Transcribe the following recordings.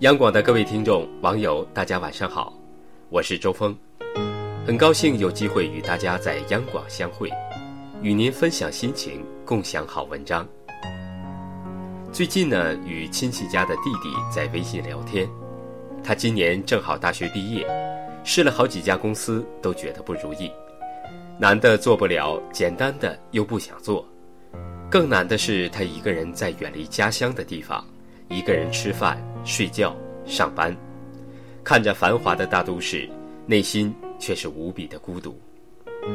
央广的各位听众、网友，大家晚上好，我是周峰，很高兴有机会与大家在央广相会，与您分享心情，共享好文章。最近呢，与亲戚家的弟弟在微信聊天，他今年正好大学毕业，试了好几家公司，都觉得不如意，难的做不了，简单的又不想做，更难的是他一个人在远离家乡的地方。一个人吃饭、睡觉、上班，看着繁华的大都市，内心却是无比的孤独。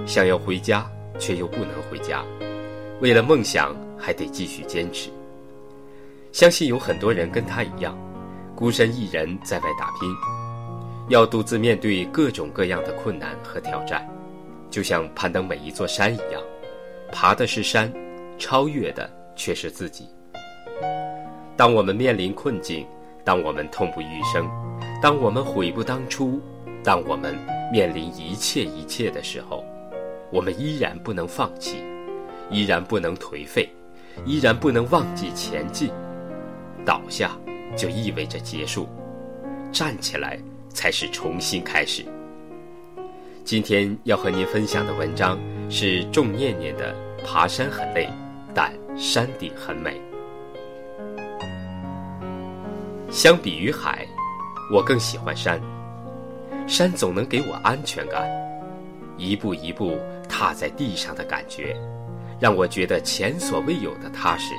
想要回家，却又不能回家。为了梦想，还得继续坚持。相信有很多人跟他一样，孤身一人在外打拼，要独自面对各种各样的困难和挑战，就像攀登每一座山一样，爬的是山，超越的却是自己。当我们面临困境，当我们痛不欲生，当我们悔不当初，当我们面临一切一切的时候，我们依然不能放弃，依然不能颓废，依然不能忘记前进。倒下就意味着结束，站起来才是重新开始。今天要和您分享的文章是仲念念的《爬山很累，但山顶很美》。相比于海，我更喜欢山。山总能给我安全感，一步一步踏在地上的感觉，让我觉得前所未有的踏实。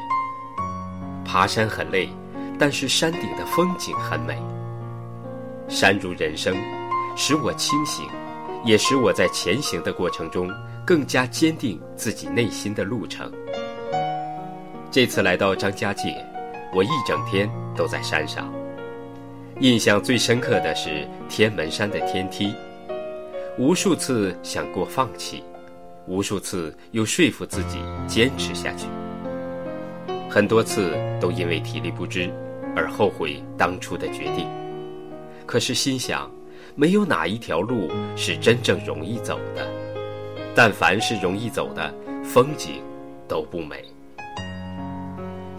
爬山很累，但是山顶的风景很美。山如人生，使我清醒，也使我在前行的过程中更加坚定自己内心的路程。这次来到张家界。我一整天都在山上，印象最深刻的是天门山的天梯，无数次想过放弃，无数次又说服自己坚持下去，很多次都因为体力不支而后悔当初的决定。可是心想，没有哪一条路是真正容易走的，但凡是容易走的，风景都不美。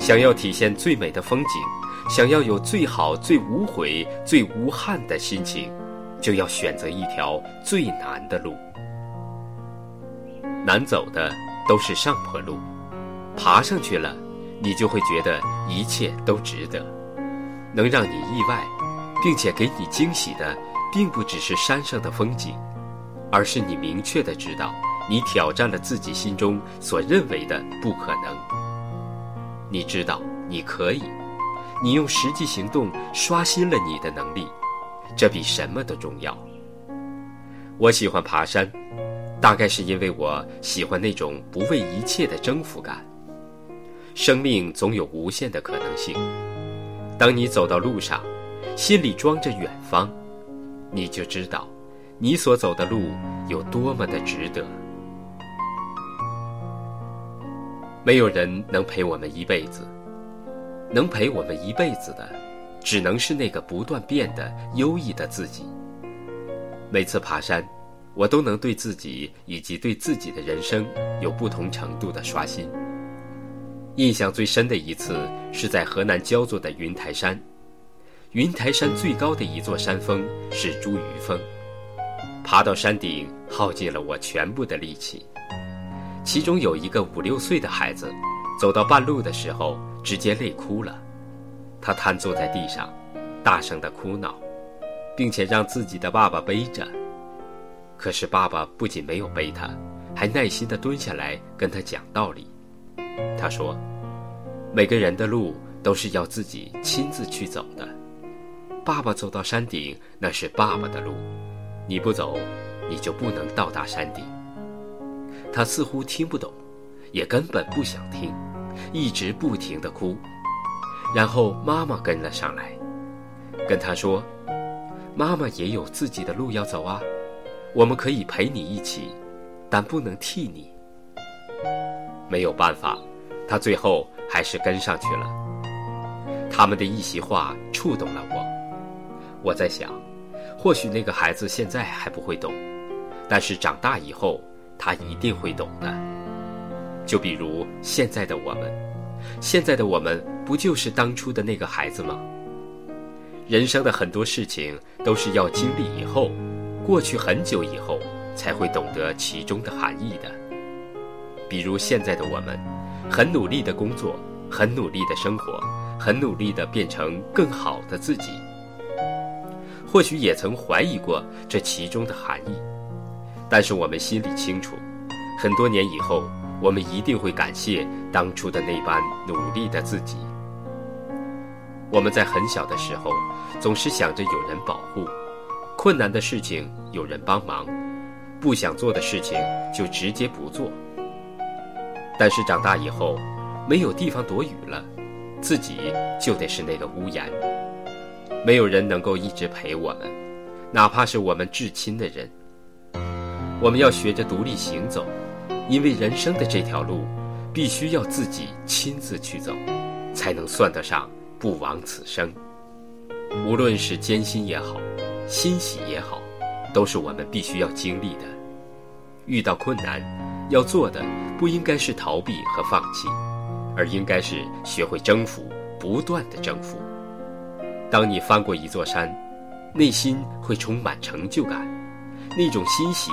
想要体现最美的风景，想要有最好、最无悔、最无憾的心情，就要选择一条最难的路。难走的都是上坡路，爬上去了，你就会觉得一切都值得。能让你意外，并且给你惊喜的，并不只是山上的风景，而是你明确的知道，你挑战了自己心中所认为的不可能。你知道你可以，你用实际行动刷新了你的能力，这比什么都重要。我喜欢爬山，大概是因为我喜欢那种不畏一切的征服感。生命总有无限的可能性，当你走到路上，心里装着远方，你就知道，你所走的路有多么的值得。没有人能陪我们一辈子，能陪我们一辈子的，只能是那个不断变的优异的自己。每次爬山，我都能对自己以及对自己的人生有不同程度的刷新。印象最深的一次是在河南焦作的云台山，云台山最高的一座山峰是茱萸峰，爬到山顶耗尽了我全部的力气。其中有一个五六岁的孩子，走到半路的时候，直接累哭了。他瘫坐在地上，大声的哭闹，并且让自己的爸爸背着。可是爸爸不仅没有背他，还耐心的蹲下来跟他讲道理。他说：“每个人的路都是要自己亲自去走的。爸爸走到山顶，那是爸爸的路，你不走，你就不能到达山顶。”他似乎听不懂，也根本不想听，一直不停的哭。然后妈妈跟了上来，跟他说：“妈妈也有自己的路要走啊，我们可以陪你一起，但不能替你。”没有办法，他最后还是跟上去了。他们的一席话触动了我。我在想，或许那个孩子现在还不会懂，但是长大以后。他一定会懂的。就比如现在的我们，现在的我们不就是当初的那个孩子吗？人生的很多事情都是要经历以后，过去很久以后，才会懂得其中的含义的。比如现在的我们，很努力的工作，很努力的生活，很努力的变成更好的自己。或许也曾怀疑过这其中的含义，但是我们心里清楚，很多年以后，我们一定会感谢当初的那般努力的自己。我们在很小的时候，总是想着有人保护，困难的事情有人帮忙，不想做的事情就直接不做。但是长大以后，没有地方躲雨了，自己就得是那个屋檐，没有人能够一直陪我们，哪怕是我们至亲的人。我们要学着独立行走，因为人生的这条路，必须要自己亲自去走，才能算得上。不枉此生，无论是艰辛也好，欣喜也好，都是我们必须要经历的。遇到困难，要做的不应该是逃避和放弃，而应该是学会征服，不断的征服。当你翻过一座山，内心会充满成就感，那种欣喜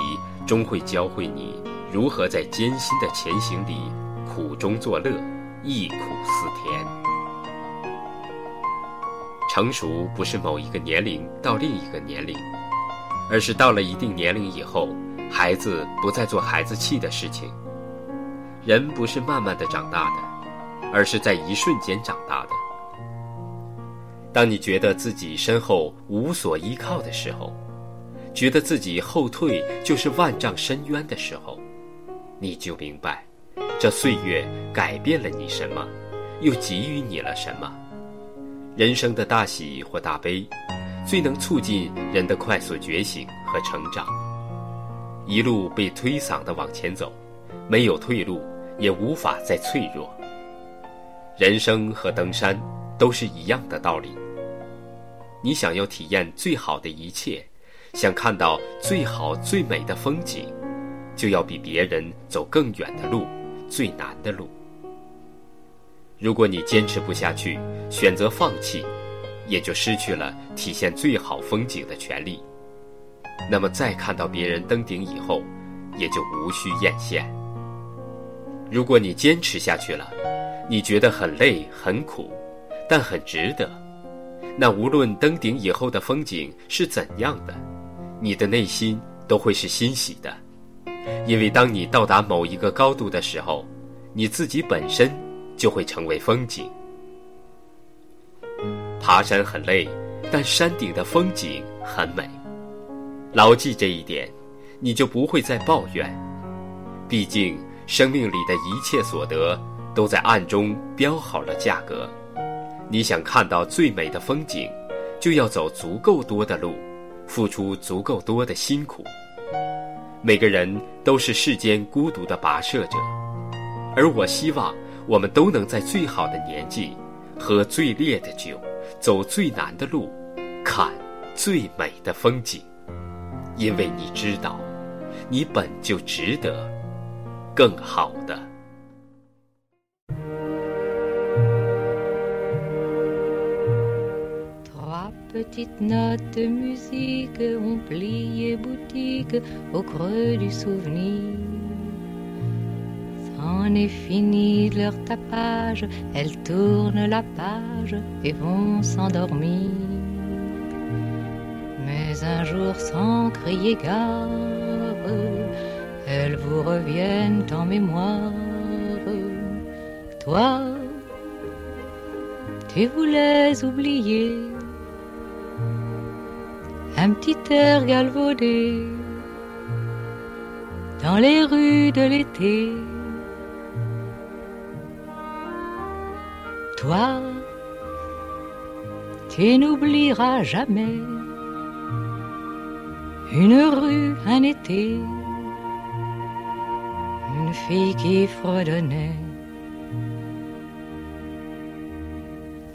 终会教会你如何在艰辛的前行里苦中作乐，忆苦思甜。成熟不是某一个年龄到另一个年龄，而是到了一定年龄以后，孩子不再做孩子气的事情。人不是慢慢的长大的，而是在一瞬间长大的。当你觉得自己身后无所依靠的时候，觉得自己后退就是万丈深渊的时候，你就明白，这岁月改变了你什么，又给予你了什么。人生的大喜或大悲，最能促进人的快速觉醒和成长。一路被推搡的往前走，没有退路，也无法再脆弱。人生和登山都是一样的道理。你想要体验最好的一切，想看到最好最美的风景，就要比别人走更远的路，最难的路。如果你坚持不下去，选择放弃，也就失去了体现最好风景的权利。那么，再看到别人登顶以后，也就无需艳羡。如果你坚持下去了，你觉得很累很苦，但很值得，那无论登顶以后的风景是怎样的，你的内心都会是欣喜的，因为当你到达某一个高度的时候，你自己本身。就会成为风景。爬山很累，但山顶的风景很美。牢记这一点，你就不会再抱怨。毕竟，生命里的一切所得都在暗中标好了价格。你想看到最美的风景，就要走足够多的路，付出足够多的辛苦。每个人都是世间孤独的跋涉者，而我希望。我们都能在最好的年纪，喝最烈的酒，走最难的路，看最美的风景，因为你知道，你本就值得更好的。On est fini de leur tapage, elles tournent la page et vont s'endormir. Mais un jour sans crier gare, elles vous reviennent en mémoire. Toi, tu voulais oublier un petit air galvaudé dans les rues de l'été Toi, tu n'oublieras jamais une rue, un été, une fille qui fredonnait.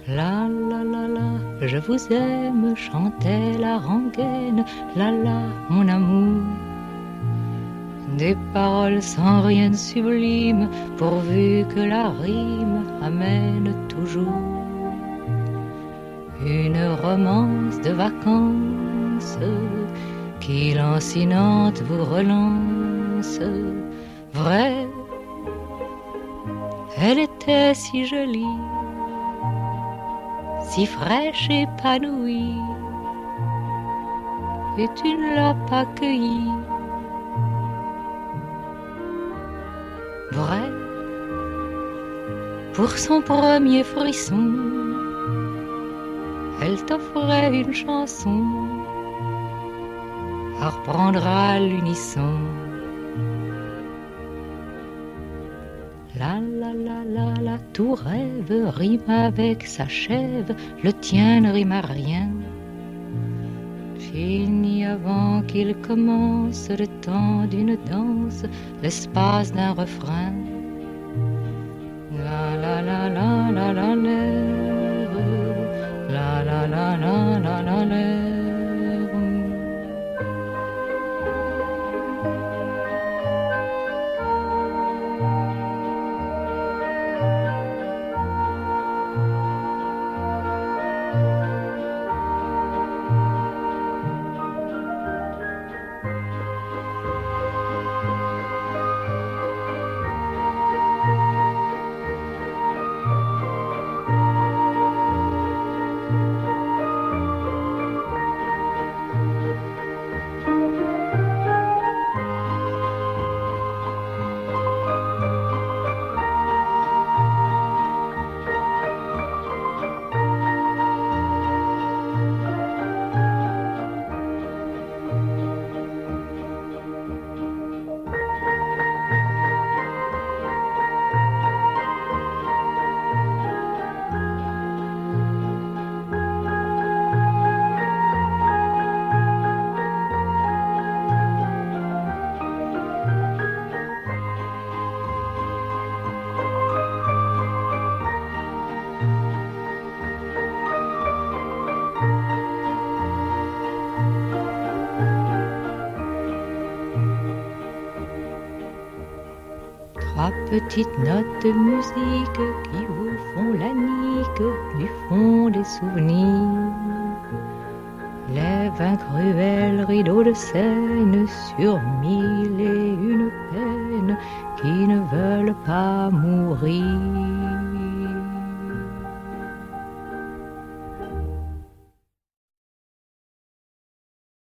La la la la, je vous aime, chantait la rengaine, la la, mon amour. Des paroles sans rien de sublime, pourvu que la rime amène toujours une romance de vacances qui lancinante vous relance. Vrai, elle était si jolie, si fraîche, épanouie, et tu ne l'as pas cueillie. Vrai, pour son premier frisson, elle t'offrait une chanson à reprendre à l'unisson. Tout rêve rime avec sa chèvre, le tien ne rime à rien. Fini avant qu'il commence le temps d'une danse, l'espace d'un refrain. La la la la la la. La la la la la la petites notes de musique qui vous font la nique du fond des souvenirs. Lève un cruel rideau de scène sur mille et une peines qui ne veulent pas mourir.